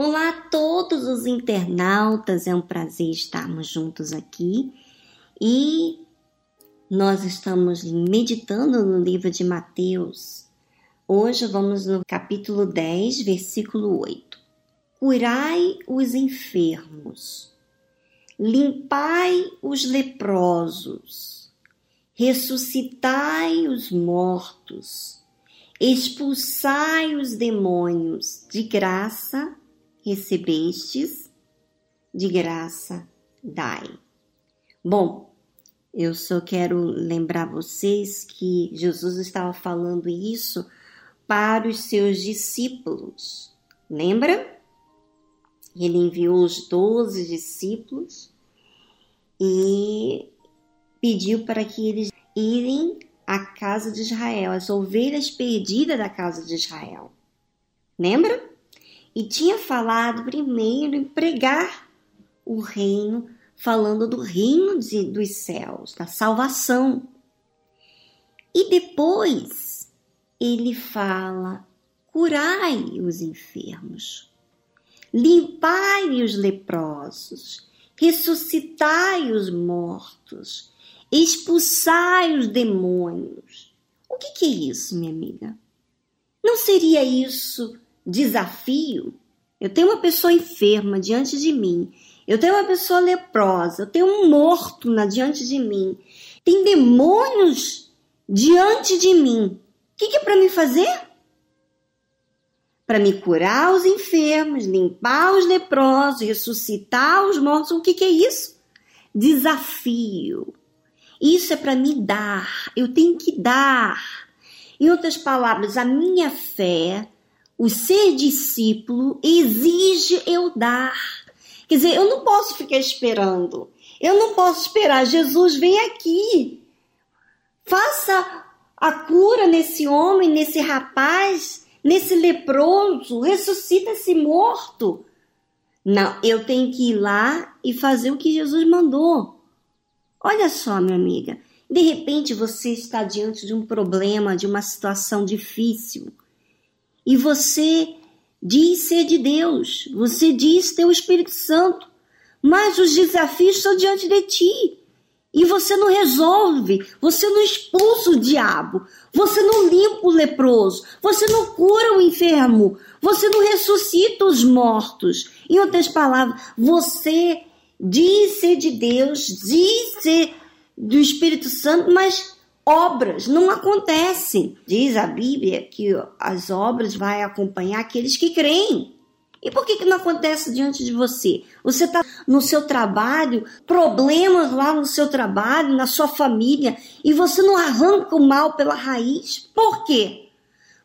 Olá a todos os internautas, é um prazer estarmos juntos aqui e nós estamos meditando no livro de Mateus. Hoje vamos no capítulo 10, versículo 8. Curai os enfermos, limpai os leprosos, ressuscitai os mortos, expulsai os demônios, de graça recebestes, de graça dai. Bom, eu só quero lembrar vocês que Jesus estava falando isso para os seus discípulos. Lembra? Ele enviou os doze discípulos e pediu para que eles irem à casa de Israel, as ovelhas perdidas da casa de Israel. Lembra? E tinha falado primeiro em pregar o reino, falando do reino de, dos céus, da salvação. E depois ele fala: curai os enfermos, limpai os leprosos, ressuscitai os mortos, expulsai os demônios. O que, que é isso, minha amiga? Não seria isso desafio, eu tenho uma pessoa enferma diante de mim, eu tenho uma pessoa leprosa, eu tenho um morto na diante de mim, tem demônios diante de mim. O que, que é para me fazer? Para me curar os enfermos, limpar os leprosos, ressuscitar os mortos. O que, que é isso? Desafio. Isso é para me dar. Eu tenho que dar. Em outras palavras, a minha fé o ser discípulo exige eu dar. Quer dizer, eu não posso ficar esperando. Eu não posso esperar. Jesus, vem aqui. Faça a cura nesse homem, nesse rapaz, nesse leproso. Ressuscita esse morto. Não, eu tenho que ir lá e fazer o que Jesus mandou. Olha só, minha amiga. De repente você está diante de um problema, de uma situação difícil e você diz ser de Deus, você diz ter o Espírito Santo, mas os desafios estão diante de ti. E você não resolve, você não expulsa o diabo, você não limpa o leproso, você não cura o enfermo, você não ressuscita os mortos. Em outras palavras, você diz ser de Deus, diz ser do Espírito Santo, mas obras não acontecem. Diz a Bíblia que as obras vai acompanhar aqueles que creem. E por que, que não acontece diante de você? Você está no seu trabalho, problemas lá no seu trabalho, na sua família, e você não arranca o mal pela raiz. Por quê?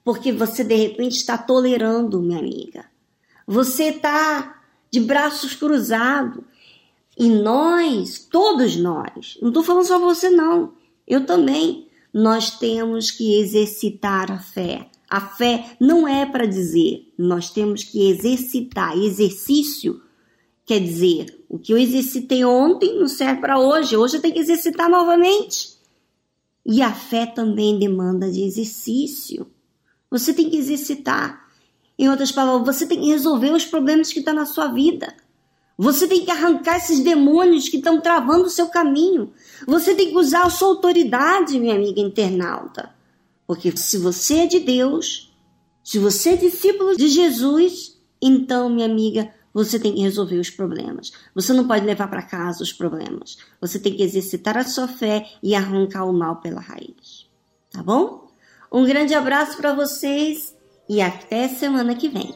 Porque você de repente está tolerando, minha amiga. Você está de braços cruzados. E nós, todos nós, não estou falando só você, não eu também. Nós temos que exercitar a fé. A fé não é para dizer, nós temos que exercitar. Exercício quer dizer, o que eu exercitei ontem não serve para hoje, hoje eu tenho que exercitar novamente. E a fé também demanda de exercício. Você tem que exercitar. Em outras palavras, você tem que resolver os problemas que estão tá na sua vida. Você tem que arrancar esses demônios que estão travando o seu caminho. Você tem que usar a sua autoridade, minha amiga internauta. Porque se você é de Deus, se você é discípulo de Jesus, então, minha amiga, você tem que resolver os problemas. Você não pode levar para casa os problemas. Você tem que exercitar a sua fé e arrancar o mal pela raiz. Tá bom? Um grande abraço para vocês e até semana que vem.